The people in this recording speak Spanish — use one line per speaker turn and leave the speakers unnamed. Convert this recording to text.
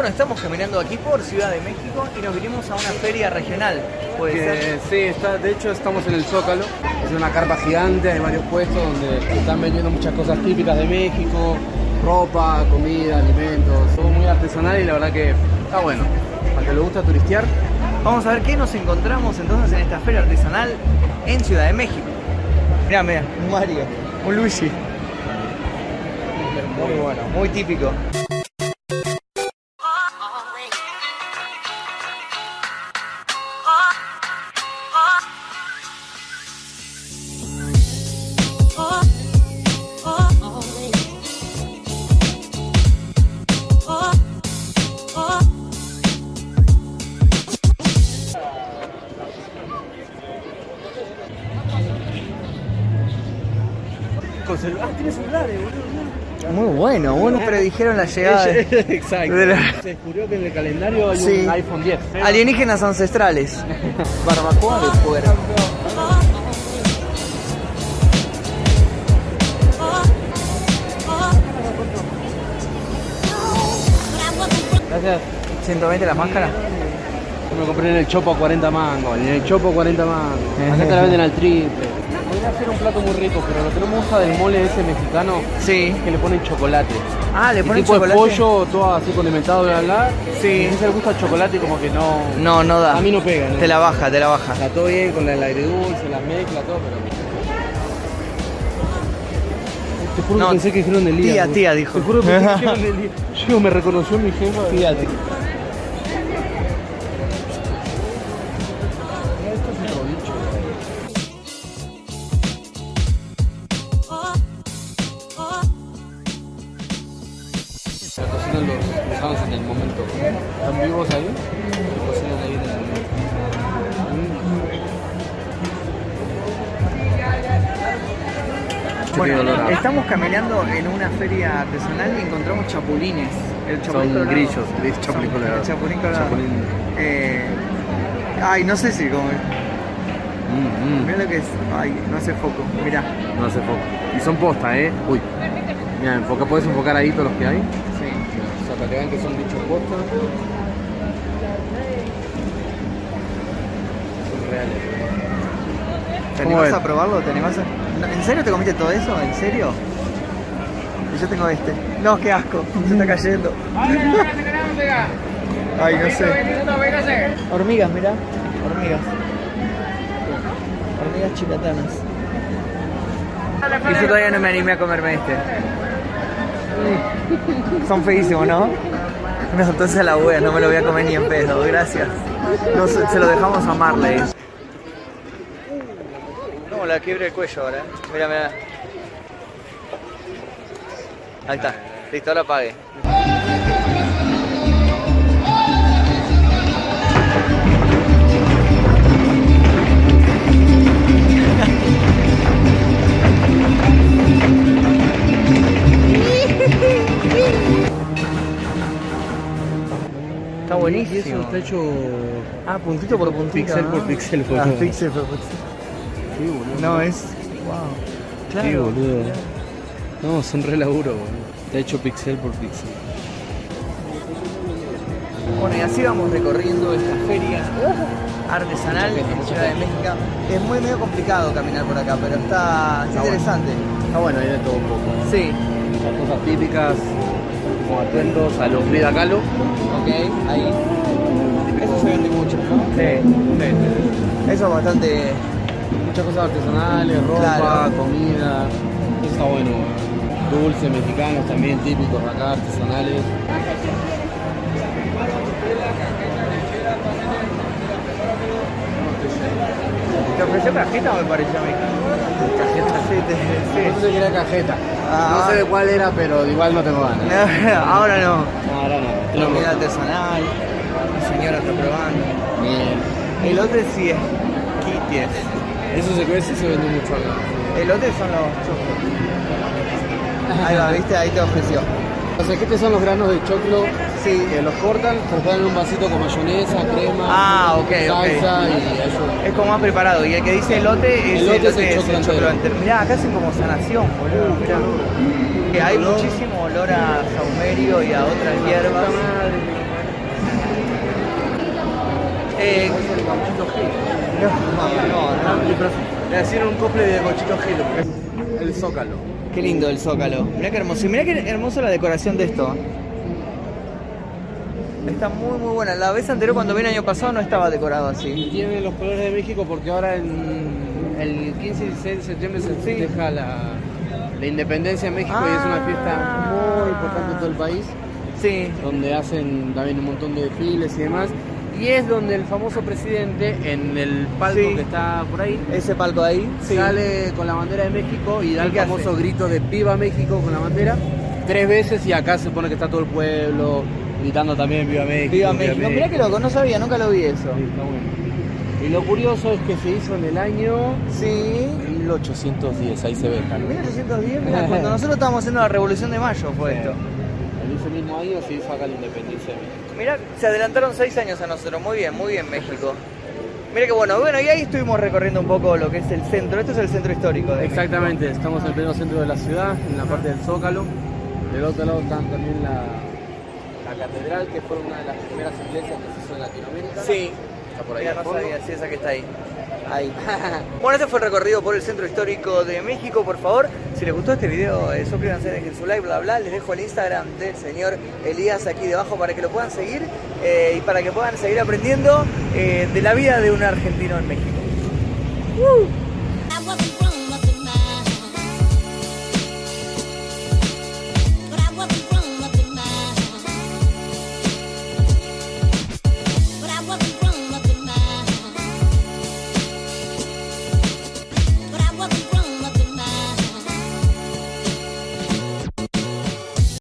Bueno, estamos caminando aquí por Ciudad de México y nos vinimos a una feria regional. ¿Puede
Que,
ser?
sí, está, de hecho estamos en el Zócalo. Es una carpa gigante, hay varios puestos donde están vendiendo muchas cosas típicas de México, ropa, comida, alimentos, todo muy artesanal y la verdad que está bueno. Al que le gusta turistear,
Vamos a ver qué nos encontramos entonces en esta feria artesanal en Ciudad de México. Mirá, mirá, un Mario, un Luigi. Muy bueno, muy típico.
Ah, tiene celulares, boludo.
Muy bueno, bueno, predijeron la llegada de
Exacto.
de la-
Se descubrió que en el calendario hay
Sí.
un iPhone 10.
alienígenas ancestrales. Barbacoa de fuera.
Gracias.
120 la máscara.
Yo me compré en el Chopo a 40 mangos, en el Chopo 40 mangos. Acá te la venden al triple. Podría hacer un plato muy rico, pero lo que no me gusta del mole ese mexicano
Sí.
es que le ponen chocolate.
Ah, le ponen
tipo
chocolate.
de pollo, todo así condimentado, bla, bla.
Sí.
Y a mí se le gusta el chocolate y como que no...
No, no da.
A mí no pega, ¿no?
Te la baja, te la baja.
Está todo bien con el aire dulce, las mezclas, todo, pero... Te juro
No,
que pensé que dijeron el día.
tía, tía, dijo.
Te juro que pensé que dijeron el día. Yo me reconoció mi jefa. Tía, tía. Cocinan los gusanos en el momento. ¿Están vivos ahí? Se cocinan ahí en el momento.
Bueno, estamos caminando en una feria artesanal y encontramos chapulines. El chapulín
Son grillos, grillos, chapulín colorado.
El chapulín colorado.
Chapulín.
Eh, ay, no sé si como.
Mm, mm.
Mira lo que es. Ay, no hace foco. Mirá.
No hace foco. Y son posta, ¿eh? Uy. Mira, enfoca, puedes enfocar ahí todos los que hay. Sea, para que vean que son bichos posta. Son reales.
¿Te
¿Cómo
animás a probarlo? ¿Te animás a... No, ¿En serio te comiste todo eso? ¿En serio? Y yo tengo este. No, qué asco. Se está cayendo. Ay, no sé. Hormigas, mirá. Hormigas. Hormigas chilatanas. Y yo todavía no me animé a comerme este. Son feísimos, ¿no? No, entonces a la wea, no me lo voy a comer ni en pedo, gracias. No, se, lo dejamos a Marley. No, la quiebre el cuello ahora. Mira, mira. Ahí está. Listo, ahora apague. Está
Y
buenísimo.
eso está hecho.
Ah, puntito por puntito.
Pixel
¿no?
por pixel,
Ah,
boludo.
pixel por pixel.
Sí, boludo.
No, es. Wow. Claro.
Sí, boludo. No, son re laburo, boludo. Está hecho pixel por pixel.
Bueno, y así vamos recorriendo esta feria artesanal en Ciudad de México. Es muy medio complicado caminar por acá, pero está, está interesante.
Está bueno, hay de todo un poco.
Sí,
Las cosas típicas, como atuendos a los Frida Kahlo.
ok, ahí. Eso se vende mucho, ¿no?
Sí, sí.
Eso es bastante.
Muchas cosas artesanales, ropa,
Claro.
comida. Eso está bueno. Dulces mexicanos también típicos acá, artesanales.
¿Te ofreció cajeta me pareció a mí? Cajeta, sí, te-
Yo pensé que era cajeta.
Ah.
No sé de cuál era, pero igual no tengo ganas.
sí. Ahora no.
No, ahora no.
Comida artesanal. La señora está probando.
Bien.
Elote sí es quites.
Eso se cuece y se vende mucho acá.
Elotes son los choclos. Ahí va, viste, ahí te ofreció.
Los esquetes son los granos de choclo
Sí.
Eh, los cortan, los dan un vasito con mayonesa, crema,
ah,
salsa y eso.
Es como más preparado. Y el que dice elote es
elote,
elote
es el.
Mirá, acá hacen como sanación, boludo. Que hay muchísimo olor a saumerio y a otras hierbas. Eh, no, no, no, no.
Le hicieron un cofre de cochito gelo. El zócalo.
Qué lindo el zócalo. Mirá qué hermoso. Y mirá qué hermoso la decoración de esto. Está muy muy buena. La vez anterior cuando vine el año pasado no estaba decorado así.
Y tiene los colores de México porque ahora en el 15 y 16 de septiembre se festeja la, la independencia de México y es una fiesta muy importante en todo el país.
Sí.
donde hacen también un montón de desfiles y demás. Y es donde el famoso presidente, en el palco
Sí.
que está por ahí,
Ese palco ahí. Sí.
sale con la bandera de México y da
¿Y
el famoso
hace?
grito de Viva México con la bandera tres veces y acá se supone que está todo el pueblo gritando también Viva México.
Viva México. Mirá que loco, no sabía, nunca lo vi eso.
Sí, está bueno. Y lo curioso es que se hizo en el año
Sí.
1810, ahí se ve.
En 1810, mirá, cuando nosotros estábamos haciendo la Revolución de Mayo fue esto.
En ese mismo año se hizo acá la independencia de México.
Mirá, se adelantaron seis años a nosotros. Muy bien, muy bien México. Mira que bueno, bueno, y ahí estuvimos recorriendo un poco lo que es el centro. Esto es el centro histórico de México.
Exactamente, estamos en el pleno centro de la ciudad, en la parte del Zócalo. Del otro lado está también la, la catedral, que fue una de las primeras iglesias que se hizo en Latinoamérica.
Sí.
Está por ahí
Mira, no sabía, sí, esa que está ahí. Ahí. bueno, este fue el recorrido por el centro histórico de México. Por favor, si les gustó este video, eh, suscríbanse, dejen su like, bla, bla. Les dejo el Instagram del señor Elías aquí debajo para que lo puedan seguir eh, y para que puedan seguir aprendiendo eh, de la vida de un argentino en México. ¡Uh!